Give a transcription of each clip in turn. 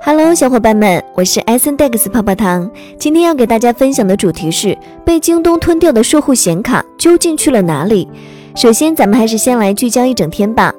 Hello，小伙伴们，我是 S N Dex 泡泡糖。今天要给大家分享的主题是被京东吞掉的售后显卡究竟去了哪里？首先，咱们还是先来聚焦一整天吧。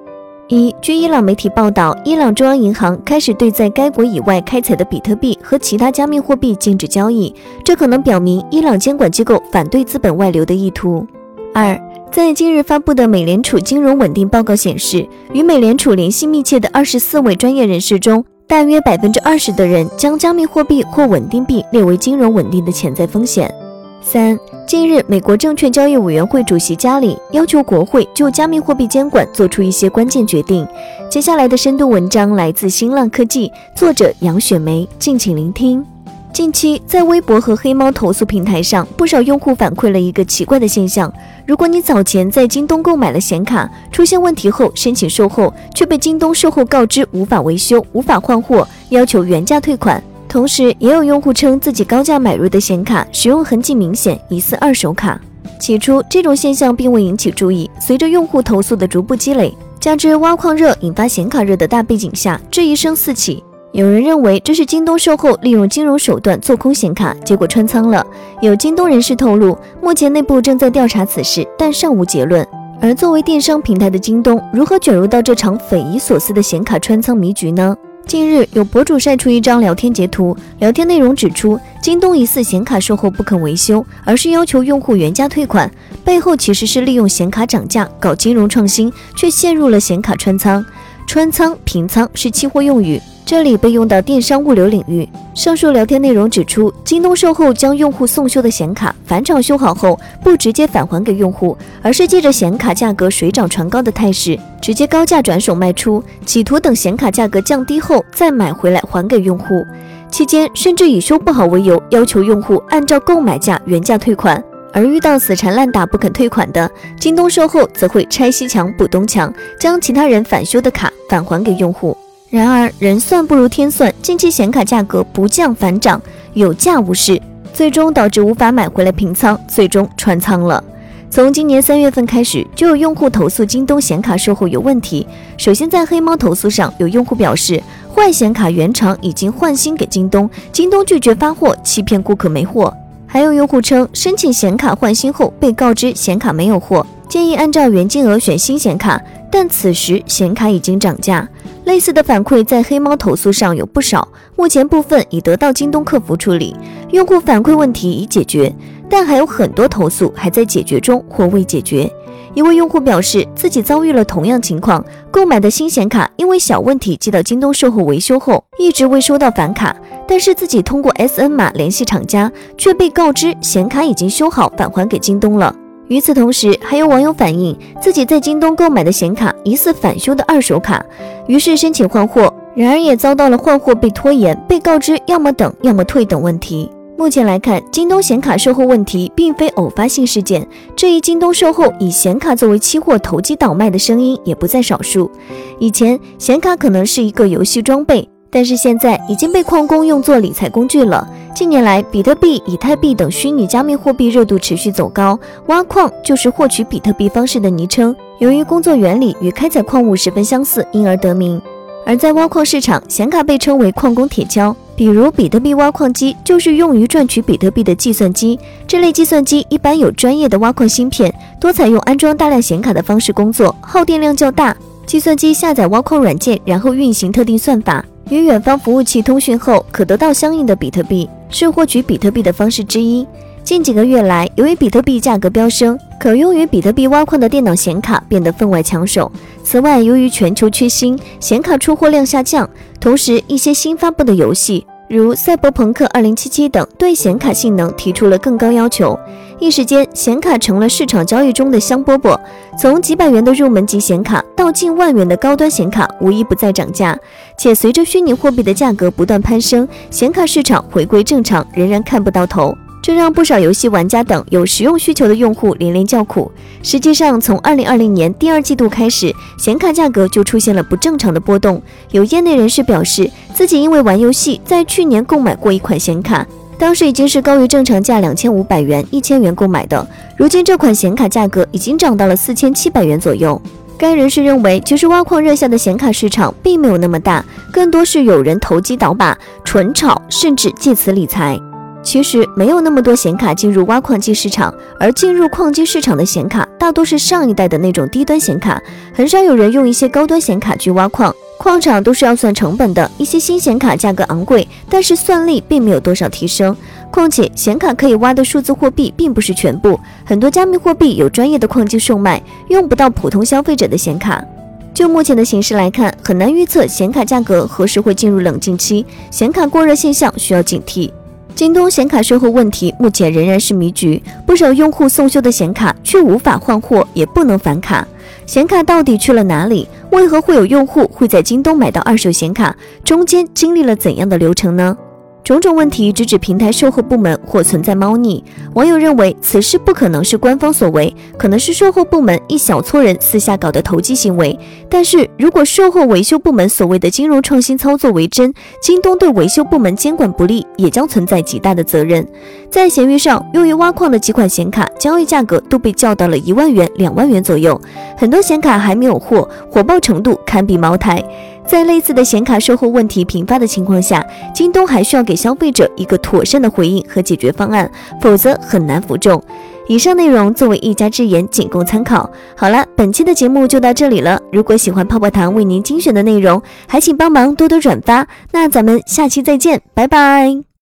一，据伊朗媒体报道，伊朗中央银行开始对在该国以外开采的比特币和其他加密货币禁止交易，这可能表明伊朗监管机构反对资本外流的意图。二，在今日发布的美联储金融稳定报告显示，与美联储联系密切的二十四位专业人士中，大约百分之二十的人将加密货币或稳定币列为金融稳定的潜在风险。三，近日，美国证券交易委员会主席加里要求国会就加密货币监管做出一些关键决定。接下来的深度文章来自新浪科技，作者杨雪梅，敬请聆听。近期，在微博和黑猫投诉平台上，不少用户反馈了一个奇怪的现象：如果你早前在京东购买了显卡，出现问题后申请售后，却被京东售后告知无法维修、无法换货，要求原价退款。同时，也有用户称自己高价买入的显卡使用痕迹明显，疑似二手卡。起初，这种现象并未引起注意。随着用户投诉的逐步积累，加之挖矿热引发显卡热的大背景下，质疑声四起。有人认为这是京东售后利用金融手段做空显卡，结果穿仓了。有京东人士透露，目前内部正在调查此事，但尚无结论。而作为电商平台的京东，如何卷入到这场匪夷所思的显卡穿仓迷局呢？近日，有博主晒出一张聊天截图，聊天内容指出，京东疑似显卡售后不肯维修，而是要求用户原价退款，背后其实是利用显卡涨价搞金融创新，却陷入了显卡穿仓。穿仓、平仓是期货用语。这里被用到电商物流领域。上述聊天内容指出，京东售后将用户送修的显卡返厂修好后，不直接返还给用户，而是借着显卡价格水涨船高的态势，直接高价转手卖出，企图等显卡价格降低后再买回来还给用户。期间甚至以修不好为由，要求用户按照购买价原价退款。而遇到死缠烂打不肯退款的，京东售后则会拆西墙补东墙，将其他人返修的卡返还给用户。然而人算不如天算，近期显卡价格不降反涨，有价无市，最终导致无法买回来平仓，最终穿仓了。从今年三月份开始，就有用户投诉京东显卡售后有问题。首先在黑猫投诉上，有用户表示坏显卡原厂已经换新给京东，京东拒绝发货，欺骗顾客没货。还有用户称申请显卡换新后被告知显卡没有货，建议按照原金额选新显卡，但此时显卡已经涨价。类似的反馈在黑猫投诉上有不少，目前部分已得到京东客服处理，用户反馈问题已解决，但还有很多投诉还在解决中或未解决。一位用户表示，自己遭遇了同样情况，购买的新显卡因为小问题寄到京东售后维修后，一直未收到返卡，但是自己通过 SN 码联系厂家，却被告知显卡已经修好返还给京东了。与此同时，还有网友反映自己在京东购买的显卡疑似返修的二手卡，于是申请换货，然而也遭到了换货被拖延、被告知要么等要么退等问题。目前来看，京东显卡售后问题并非偶发性事件，这一京东售后以显卡作为期货投机倒卖的声音也不在少数。以前显卡可能是一个游戏装备。但是现在已经被矿工用作理财工具了。近年来，比特币、以太币等虚拟加密货币热度持续走高，挖矿就是获取比特币方式的昵称。由于工作原理与开采矿物十分相似，因而得名。而在挖矿市场，显卡被称为矿工铁锹。比如，比特币挖矿机就是用于赚取比特币的计算机。这类计算机一般有专业的挖矿芯片，多采用安装大量显卡的方式工作，耗电量较大。计算机下载挖矿软件，然后运行特定算法。与远方服务器通讯后，可得到相应的比特币，是获取比特币的方式之一。近几个月来，由于比特币价格飙升，可用于比特币挖矿的电脑显卡变得分外抢手。此外，由于全球缺芯，显卡出货量下降，同时一些新发布的游戏。如《赛博朋克2077》等，对显卡性能提出了更高要求。一时间，显卡成了市场交易中的香饽饽。从几百元的入门级显卡到近万元的高端显卡，无一不在涨价。且随着虚拟货币的价格不断攀升，显卡市场回归正常仍然看不到头。这让不少游戏玩家等有实用需求的用户连连叫苦。实际上，从二零二零年第二季度开始，显卡价格就出现了不正常的波动。有业内人士表示，自己因为玩游戏，在去年购买过一款显卡，当时已经是高于正常价两千五百元、一千元购买的，如今这款显卡价格已经涨到了四千七百元左右。该人士认为，其实挖矿热下的显卡市场并没有那么大，更多是有人投机倒把、纯炒，甚至借此理财。其实没有那么多显卡进入挖矿机市场，而进入矿机市场的显卡大多是上一代的那种低端显卡，很少有人用一些高端显卡去挖矿。矿场都是要算成本的，一些新显卡价格昂贵，但是算力并没有多少提升。况且显卡可以挖的数字货币并不是全部，很多加密货币有专业的矿机售卖，用不到普通消费者的显卡。就目前的形势来看，很难预测显卡价格何时会进入冷静期，显卡过热现象需要警惕。京东显卡售后问题目前仍然是迷局，不少用户送修的显卡却无法换货，也不能返卡。显卡到底去了哪里？为何会有用户会在京东买到二手显卡？中间经历了怎样的流程呢？种种问题直指平台售后部门或存在猫腻。网友认为此事不可能是官方所为，可能是售后部门一小撮人私下搞的投机行为。但是如果售后维修部门所谓的金融创新操作为真，京东对维修部门监管不力，也将存在极大的责任。在闲鱼上，用于挖矿的几款显卡交易价格都被叫到了一万元、两万元左右，很多显卡还没有货，火爆程度堪比茅台。在类似的显卡售后问题频发的情况下，京东还需要给消费者一个妥善的回应和解决方案，否则很难服众。以上内容作为一家之言，仅供参考。好了，本期的节目就到这里了。如果喜欢泡泡糖为您精选的内容，还请帮忙多多转发。那咱们下期再见，拜拜。